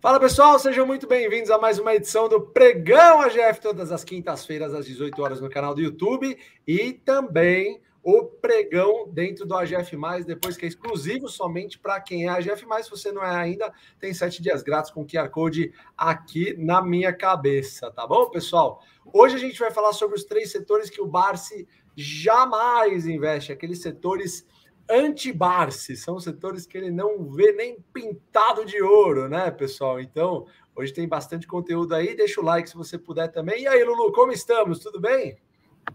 Fala pessoal, sejam muito bem-vindos a mais uma edição do Pregão AGF, todas as quintas-feiras às 18 horas no canal do YouTube e também o pregão dentro do AGF, depois que é exclusivo somente para quem é AGF. Se você não é ainda, tem sete dias grátis com QR Code aqui na minha cabeça, tá bom, pessoal? Hoje a gente vai falar sobre os três setores que o Barsi jamais investe, aqueles setores anti-Barsi, são setores que ele não vê nem pintado de ouro, né, pessoal? Então, hoje tem bastante conteúdo aí. Deixa o like se você puder também. E aí, Lulu, como estamos? Tudo bem?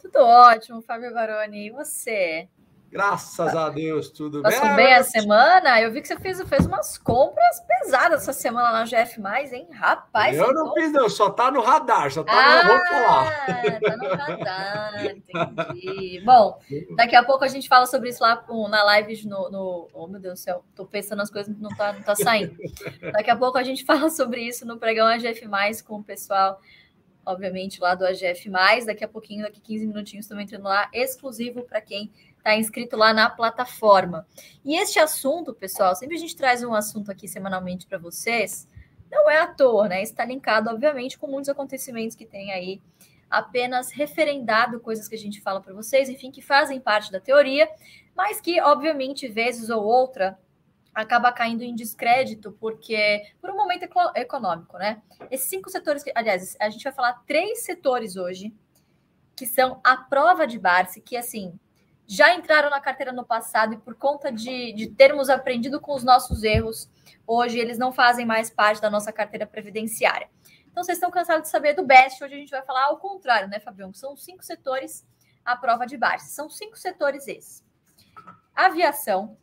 Tudo ótimo, Fábio Baroni. E você? Graças a Deus, tudo Passou bem. Passou bem a semana? Eu vi que você fez, fez umas compras pesadas essa semana na GF, hein? Rapaz. Eu não fiz, não, só tá no radar, só tá ah, no. Vou Tá no radar, entendi. Bom, daqui a pouco a gente fala sobre isso lá com, na live no, no. Oh, meu Deus do céu, tô pensando nas coisas não tá, não tá saindo. Daqui a pouco a gente fala sobre isso no pregão AGF, com o pessoal obviamente, lá do AGF. Daqui a pouquinho, daqui 15 minutinhos, também entrando lá, exclusivo para quem está inscrito lá na plataforma. E este assunto, pessoal, sempre a gente traz um assunto aqui semanalmente para vocês, não é à toa, né? Está linkado, obviamente, com muitos acontecimentos que tem aí, apenas referendado coisas que a gente fala para vocês, enfim, que fazem parte da teoria, mas que, obviamente, vezes ou outra, acaba caindo em descrédito, porque por um momento econômico, né? Esses cinco setores, que, aliás, a gente vai falar três setores hoje, que são a prova de Barsi, que assim já entraram na carteira no passado e por conta de, de termos aprendido com os nossos erros, hoje eles não fazem mais parte da nossa carteira previdenciária. Então, vocês estão cansados de saber do BEST, hoje a gente vai falar ao contrário, né, Fabião? São cinco setores a prova de Barsi. São cinco setores esses. Aviação,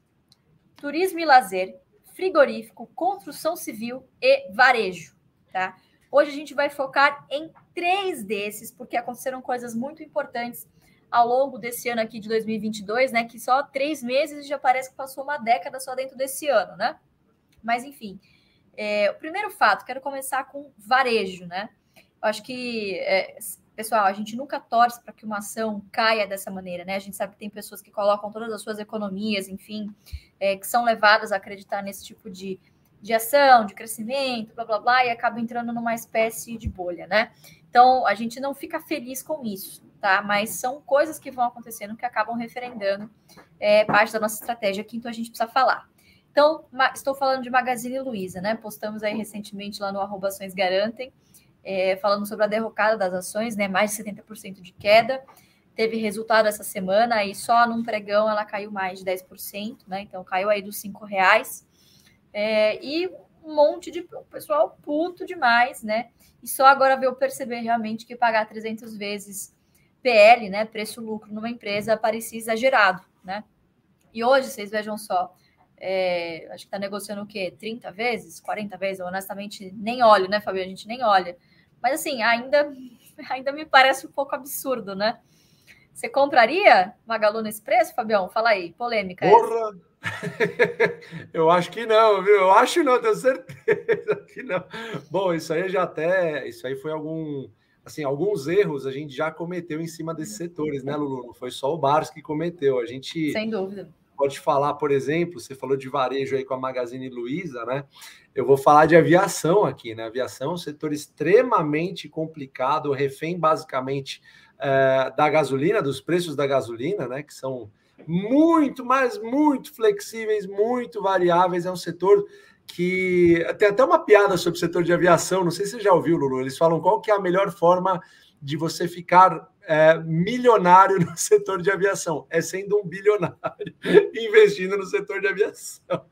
turismo e lazer, frigorífico, construção civil e varejo, tá? Hoje a gente vai focar em três desses, porque aconteceram coisas muito importantes ao longo desse ano aqui de 2022, né? Que só três meses já parece que passou uma década só dentro desse ano, né? Mas enfim, é, o primeiro fato, quero começar com varejo, né? Eu acho que é, Pessoal, a gente nunca torce para que uma ação caia dessa maneira, né? A gente sabe que tem pessoas que colocam todas as suas economias, enfim, é, que são levadas a acreditar nesse tipo de, de ação, de crescimento, blá blá blá, e acabam entrando numa espécie de bolha, né? Então, a gente não fica feliz com isso, tá? Mas são coisas que vão acontecendo que acabam referendando é, parte da nossa estratégia aqui, então a gente precisa falar. Então, estou falando de Magazine Luiza, né? Postamos aí recentemente lá no arroba Ações Garantem é, falando sobre a derrocada das ações, né? Mais de 70% de queda. Teve resultado essa semana e só num pregão ela caiu mais de 10%, né? Então caiu aí dos cinco reais. É, e um monte de pessoal puto demais, né? E só agora veio perceber realmente que pagar 300 vezes PL, né? Preço-lucro numa empresa parecia exagerado, né? E hoje, vocês vejam só, é, acho que está negociando o quê? 30 vezes? 40 vezes? Eu, honestamente, nem olho, né, Fabio? A gente nem olha. Mas assim, ainda, ainda me parece um pouco absurdo, né? Você compraria Magalu nesse preço, Fabião? Fala aí, polêmica. Porra! Eu acho que não, viu? Eu acho não, tenho certeza que não. Bom, isso aí já até. Isso aí foi algum. Assim, alguns erros a gente já cometeu em cima desses setores, né, Lulu? Não foi só o Bars que cometeu. A gente. Sem dúvida pode falar, por exemplo, você falou de varejo aí com a Magazine Luiza, né? Eu vou falar de aviação aqui, né? Aviação é um setor extremamente complicado, refém basicamente é, da gasolina, dos preços da gasolina, né? Que são muito, mas muito flexíveis, muito variáveis. É um setor que tem até uma piada sobre o setor de aviação. Não sei se você já ouviu, Lulu. Eles falam qual que é a melhor forma de você ficar é, milionário no setor de aviação, é sendo um bilionário investindo no setor de aviação.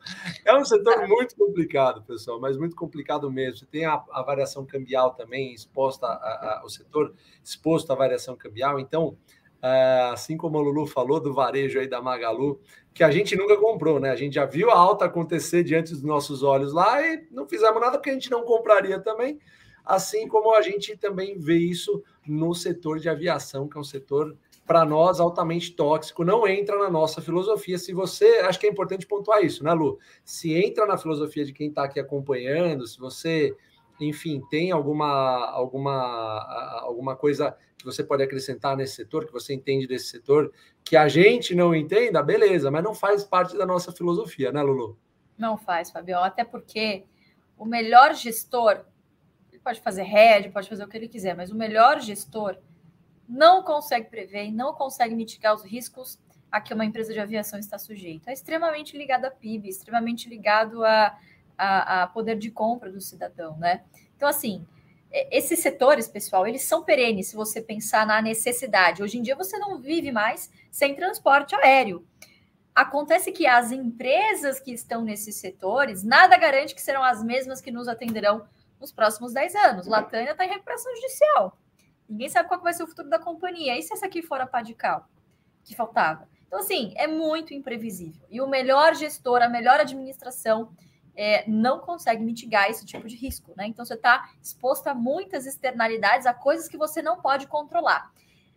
É um setor muito complicado, pessoal, mas muito complicado mesmo. Você tem a, a variação cambial também exposta ao setor, exposto à variação cambial. Então, é, assim como a Lulu falou do varejo aí da Magalu, que a gente nunca comprou, né? A gente já viu a alta acontecer diante dos nossos olhos lá e não fizemos nada porque a gente não compraria também assim como a gente também vê isso no setor de aviação, que é um setor para nós altamente tóxico, não entra na nossa filosofia. Se você, acho que é importante pontuar isso, né, Lu? Se entra na filosofia de quem está aqui acompanhando, se você, enfim, tem alguma alguma alguma coisa que você pode acrescentar nesse setor, que você entende desse setor, que a gente não entenda, beleza, mas não faz parte da nossa filosofia, né, Lulu? Não faz, Fabio, até porque o melhor gestor, pode fazer head, pode fazer o que ele quiser, mas o melhor gestor não consegue prever, não consegue mitigar os riscos a que uma empresa de aviação está sujeita. É extremamente ligado a PIB, extremamente ligado a, a, a poder de compra do cidadão, né? Então, assim, é, esses setores, pessoal, eles são perenes se você pensar na necessidade. Hoje em dia você não vive mais sem transporte aéreo. Acontece que as empresas que estão nesses setores, nada garante que serão as mesmas que nos atenderão nos próximos 10 anos. Latânia está em recuperação judicial. Ninguém sabe qual vai ser o futuro da companhia. E se essa aqui for a pá de cal que faltava? Então, assim, é muito imprevisível. E o melhor gestor, a melhor administração, é, não consegue mitigar esse tipo de risco, né? Então, você está exposto a muitas externalidades, a coisas que você não pode controlar.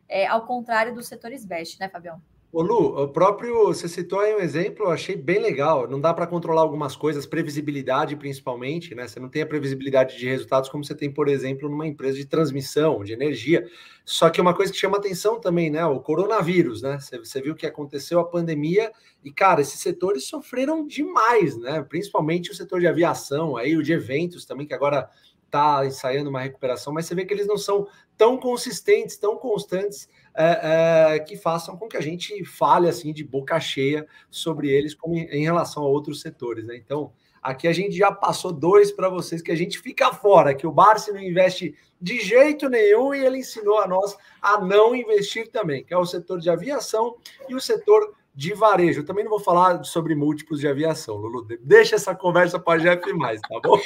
É, ao contrário dos setores best, né, Fabião? Ô Lu, o próprio, você citou aí um exemplo, eu achei bem legal. Não dá para controlar algumas coisas, previsibilidade principalmente, né? Você não tem a previsibilidade de resultados como você tem, por exemplo, numa empresa de transmissão, de energia. Só que uma coisa que chama atenção também, né? O coronavírus, né? Você, você viu que aconteceu a pandemia e, cara, esses setores sofreram demais, né? Principalmente o setor de aviação, aí o de eventos também, que agora está ensaiando uma recuperação, mas você vê que eles não são tão consistentes, tão constantes é, é, que façam com que a gente fale assim de boca cheia sobre eles como em, em relação a outros setores. Né? Então, aqui a gente já passou dois para vocês que a gente fica fora, que o Barsi não investe de jeito nenhum e ele ensinou a nós a não investir também, que é o setor de aviação e o setor de varejo. Eu também não vou falar sobre múltiplos de aviação, Lulu. Deixa essa conversa para a Jeff mais, tá bom?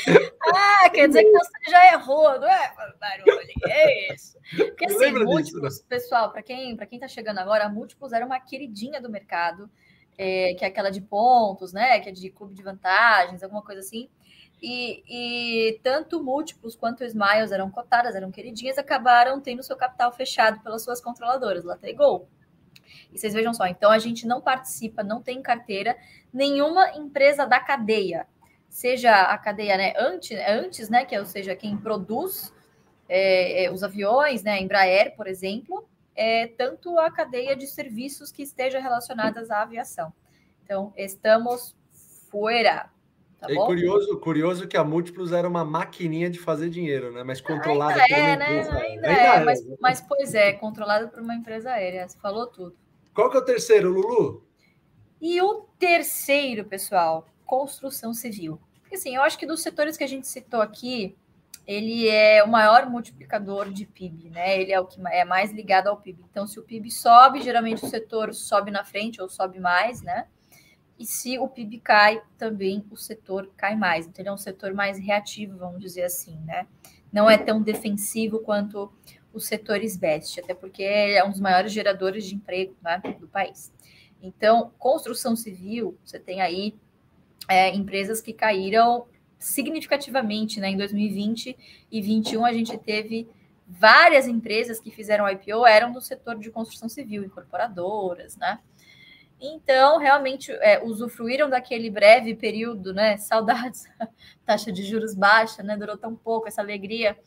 ah, quer dizer que você já errou, não é, barulho? É isso. Porque assim, múltiplos, disso, né? pessoal, para quem para quem está chegando agora, múltiplos era uma queridinha do mercado, é, que é aquela de pontos, né? Que é de clube de vantagens, alguma coisa assim. E, e, tanto múltiplos quanto smiles eram cotadas, eram queridinhas, acabaram tendo seu capital fechado pelas suas controladoras, Latam e Gol. E vocês vejam só, então a gente não participa, não tem carteira nenhuma empresa da cadeia, seja a cadeia né, antes, antes né, que é, ou seja, quem produz é, é, os aviões, né, Embraer, por exemplo, é, tanto a cadeia de serviços que esteja relacionadas à aviação. Então, estamos fora. Tá é curioso, curioso que a Múltiplos era uma maquininha de fazer dinheiro, né? Mas controlada ainda por uma é, né? empresa. Ainda, ainda é, é, mas, mas pois é, controlada por uma empresa aérea. Você falou tudo. Qual que é o terceiro, Lulu? E o terceiro, pessoal, construção civil. Porque assim, eu acho que dos setores que a gente citou aqui, ele é o maior multiplicador de PIB, né? Ele é o que é mais ligado ao PIB. Então, se o PIB sobe, geralmente o setor sobe na frente ou sobe mais, né? E se o PIB cai, também o setor cai mais. Então, ele é um setor mais reativo, vamos dizer assim, né? Não é tão defensivo quanto os setores best, até porque é um dos maiores geradores de emprego né, do país. Então, construção civil, você tem aí é, empresas que caíram significativamente né, em 2020 e 2021 a gente teve várias empresas que fizeram IPO eram do setor de construção civil, incorporadoras, né? Então, realmente, é, usufruíram daquele breve período, né? Saudades, taxa de juros baixa, né? Durou tão pouco essa alegria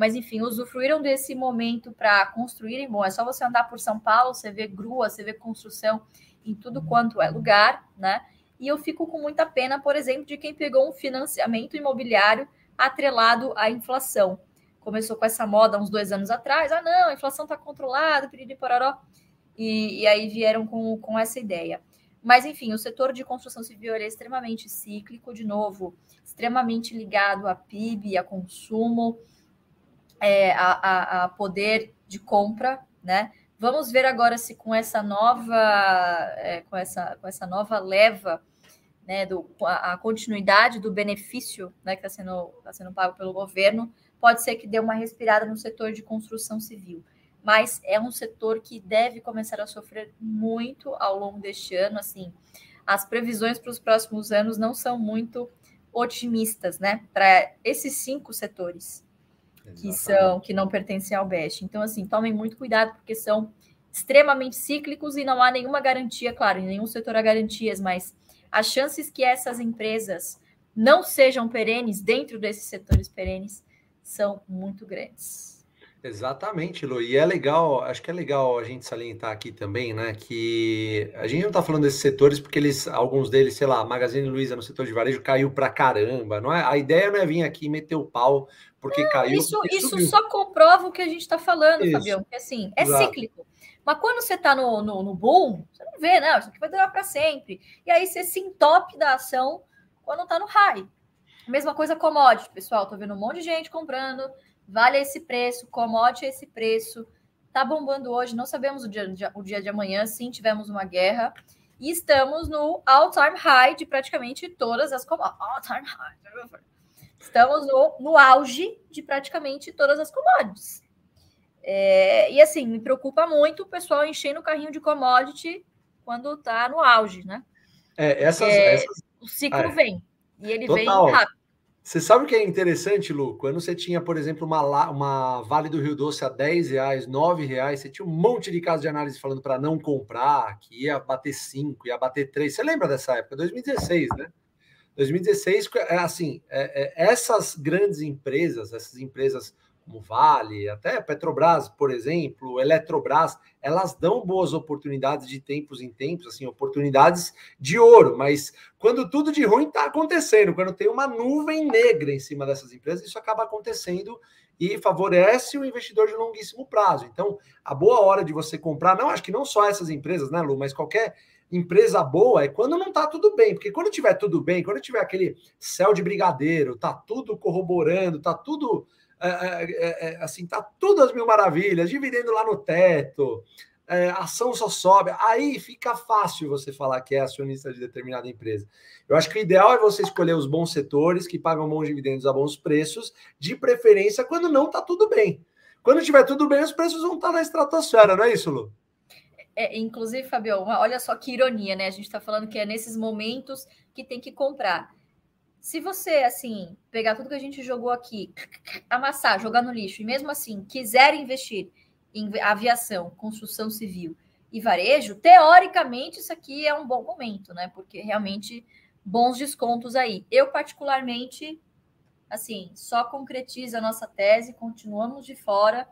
mas enfim, usufruíram desse momento para construírem. Bom, é só você andar por São Paulo, você vê grua, você vê construção em tudo quanto é lugar, né? E eu fico com muita pena, por exemplo, de quem pegou um financiamento imobiliário atrelado à inflação. Começou com essa moda uns dois anos atrás, ah, não, a inflação está controlada, piriri pororó, e, e aí vieram com, com essa ideia. Mas, enfim, o setor de construção civil é extremamente cíclico, de novo, extremamente ligado a PIB, a consumo, é, a, a, a, poder de compra, né? Vamos ver agora se com essa nova, é, com, essa, com essa nova leva, né, do, a, a continuidade do benefício né, que está sendo, tá sendo pago pelo governo, pode ser que dê uma respirada no setor de construção civil. Mas é um setor que deve começar a sofrer muito ao longo deste ano. Assim, as previsões para os próximos anos não são muito otimistas, né? Para esses cinco setores que são que não pertencem ao BEST. Então, assim, tomem muito cuidado, porque são extremamente cíclicos e não há nenhuma garantia, claro, em nenhum setor há garantias, mas as chances que essas empresas não sejam perenes dentro desses setores perenes são muito grandes. Exatamente, Lu. E é legal, acho que é legal a gente salientar aqui também, né? Que a gente não está falando desses setores porque eles, alguns deles, sei lá, Magazine Luiza no setor de varejo caiu para caramba. Não é? A ideia não é vir aqui meter o pau porque não, caiu. Isso, porque isso só comprova o que a gente está falando, isso. Fabião. Que assim, é Exato. cíclico. Mas quando você está no, no, no, boom, você não vê, né? Isso aqui vai durar para sempre. E aí você se entope da ação quando está no high. Mesma coisa commodity, pessoal. Tô vendo um monte de gente comprando vale esse preço, commodity esse preço. Tá bombando hoje, não sabemos o dia, o dia de amanhã, sim, tivemos uma guerra. E estamos no all-time high de praticamente todas as commodities. All-time high. Estamos no, no auge de praticamente todas as commodities. É, e assim, me preocupa muito o pessoal enchendo o carrinho de commodity quando tá no auge, né? É, essas, essas... O ciclo é. vem. E ele Total. vem rápido. Você sabe o que é interessante, Lu? Quando você tinha, por exemplo, uma, uma Vale do Rio Doce a 10 reais, 9 reais, você tinha um monte de casos de análise falando para não comprar, que ia bater 5, ia bater 3. Você lembra dessa época? 2016, né? 2016, é, assim, é, é, essas grandes empresas, essas empresas como Vale, até Petrobras, por exemplo, Eletrobras, elas dão boas oportunidades de tempos em tempos, assim, oportunidades de ouro, mas quando tudo de ruim está acontecendo, quando tem uma nuvem negra em cima dessas empresas, isso acaba acontecendo e favorece o investidor de longuíssimo prazo. Então, a boa hora de você comprar, não acho que não só essas empresas, né, Lu, mas qualquer empresa boa é quando não está tudo bem, porque quando tiver tudo bem, quando tiver aquele céu de brigadeiro, tá tudo corroborando, tá tudo assim, tá tudo as mil maravilhas, dividendo lá no teto, é, ação só sobe. Aí fica fácil você falar que é acionista de determinada empresa. Eu acho que o ideal é você escolher os bons setores que pagam bons dividendos a bons preços, de preferência quando não está tudo bem. Quando tiver tudo bem, os preços vão estar tá na estratosfera, não é isso, Lu? É, inclusive, Fabio, olha só que ironia, né? A gente está falando que é nesses momentos que tem que comprar. Se você, assim, pegar tudo que a gente jogou aqui, amassar, jogar no lixo, e mesmo assim quiser investir em aviação, construção civil e varejo, teoricamente isso aqui é um bom momento, né? Porque realmente bons descontos aí. Eu, particularmente, assim, só concretiza a nossa tese, continuamos de fora,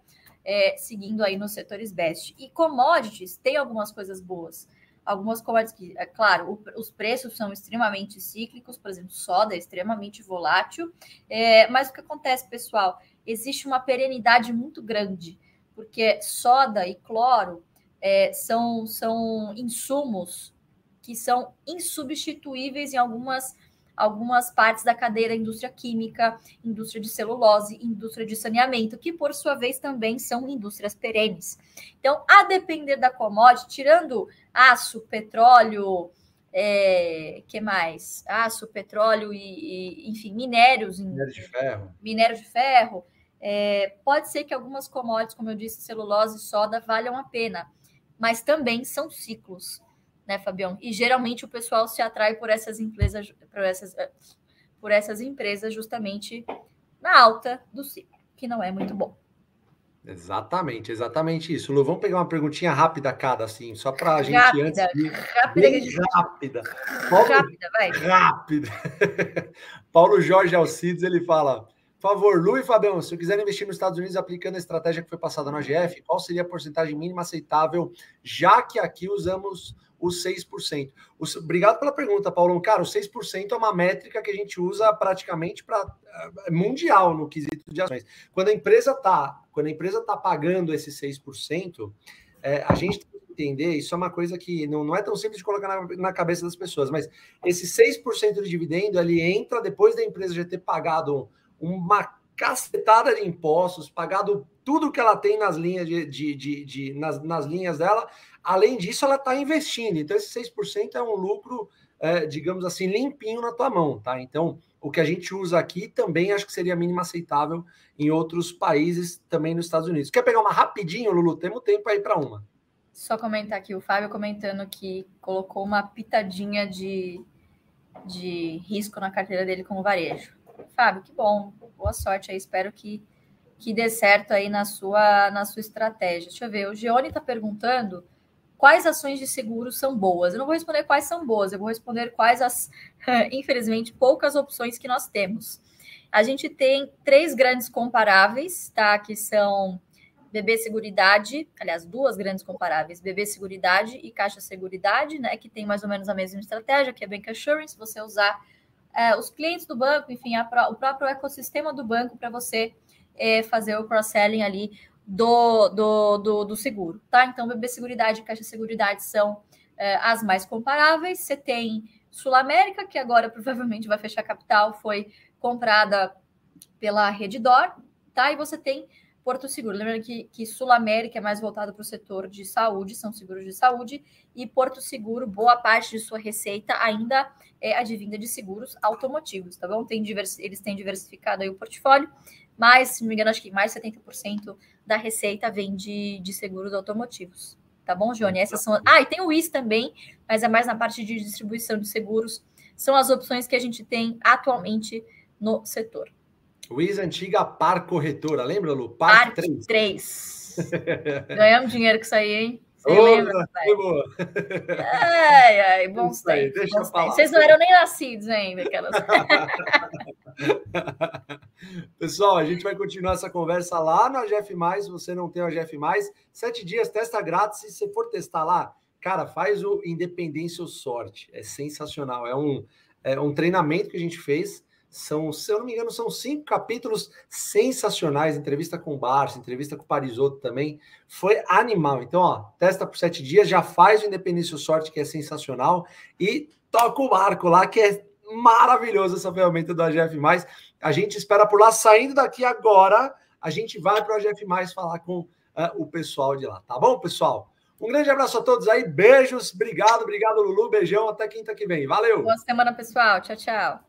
é, seguindo aí nos setores best. E commodities tem algumas coisas boas algumas commodities que, é claro, o, os preços são extremamente cíclicos, por exemplo, soda é extremamente volátil, é, mas o que acontece, pessoal? Existe uma perenidade muito grande, porque soda e cloro é, são, são insumos que são insubstituíveis em algumas algumas partes da cadeia da indústria química, indústria de celulose, indústria de saneamento, que por sua vez também são indústrias perenes. Então, a depender da commodity, tirando aço, petróleo, é, que mais? Aço, petróleo e, e enfim, minérios. Minério de ferro. Minério de ferro. É, pode ser que algumas commodities, como eu disse, celulose e soda, valham a pena, mas também são ciclos né, Fabião? E geralmente o pessoal se atrai por essas empresas, por essas, eh, por essas empresas justamente na alta do ciclo, que não é muito bom. Exatamente, exatamente isso. Lu, vamos pegar uma perguntinha rápida cada, assim, só para a gente rápida, antes de... Rápida, bem rápida. Paulo, rápida, vai. Rápida. Paulo Jorge Alcides, ele fala, por favor, Lu e Fabião, se eu quiser investir nos Estados Unidos aplicando a estratégia que foi passada na GF, qual seria a porcentagem mínima aceitável, já que aqui usamos os 6%. Os, obrigado pela pergunta, Paulo. Cara, o 6% é uma métrica que a gente usa praticamente para é mundial no quesito de ações. Quando a empresa está quando a empresa tá pagando esse 6%, é, a gente tem que entender, isso é uma coisa que não, não é tão simples de colocar na, na cabeça das pessoas, mas esse 6% de dividendo, ele entra depois da empresa já ter pagado uma cacetada de impostos, pagado tudo que ela tem nas linhas de, de, de, de nas, nas linhas dela Além disso, ela está investindo. Então, esse 6% é um lucro, é, digamos assim, limpinho na tua mão, tá? Então, o que a gente usa aqui também acho que seria mínimo aceitável em outros países, também nos Estados Unidos. Quer pegar uma rapidinho, Lulu? Temos tempo aí para uma. Só comentar aqui, o Fábio comentando que colocou uma pitadinha de, de risco na carteira dele com o varejo. Fábio, que bom. Boa sorte aí. Espero que, que dê certo aí na sua, na sua estratégia. Deixa eu ver. O Gione está perguntando quais ações de seguro são boas. Eu não vou responder quais são boas, eu vou responder quais as, infelizmente, poucas opções que nós temos. A gente tem três grandes comparáveis, tá? Que são BB Seguridade, aliás, duas grandes comparáveis, BB Seguridade e Caixa Seguridade, né, que tem mais ou menos a mesma estratégia, que é Bank Assurance, você usar é, os clientes do banco, enfim, a, o próprio ecossistema do banco para você é, fazer o cross-selling ali do, do, do, do, seguro, tá? Então, BB Seguridade e Caixa Seguridade são é, as mais comparáveis. Você tem Sul América, que agora provavelmente vai fechar capital, foi comprada pela Redditor, tá? E você tem Porto Seguro. Lembrando que, que Sul América é mais voltado para o setor de saúde, são seguros de saúde, e Porto Seguro, boa parte de sua receita ainda é advinda de seguros automotivos, tá bom? Tem divers, eles têm diversificado aí o portfólio, mas, se não me engano, acho que mais 70% da receita vem de, de seguros automotivos. Tá bom, Johnny? Essas são. Ah, e tem o IS também, mas é mais na parte de distribuição de seguros. São as opções que a gente tem atualmente no setor. Luiz Antiga Par Corretora, lembra, Lu? Par, 3. 3. Ganhamos dinheiro com isso aí, hein? Você Ô, lembra, boa. Ai, ai, bons tempos. Vocês não eram nem nascidos ainda, aquelas. Pessoal, a gente vai continuar essa conversa lá no AGF. Se você não tem o AGF, sete dias, testa grátis. Se você for testar lá, cara, faz o Independência ou Sorte. É sensacional. É um, é um treinamento que a gente fez são, se eu não me engano, são cinco capítulos sensacionais. Entrevista com o Barça, entrevista com o Parisotto também. Foi animal. Então, ó, testa por sete dias, já faz o Independência Sorte, que é sensacional, e toca o barco lá, que é maravilhoso essa ferramenta do AGF. A gente espera por lá. Saindo daqui agora, a gente vai para o AGF falar com uh, o pessoal de lá. Tá bom, pessoal? Um grande abraço a todos aí, beijos, obrigado, obrigado, Lulu, beijão, até quinta que vem. Valeu! Boa semana, pessoal. Tchau, tchau.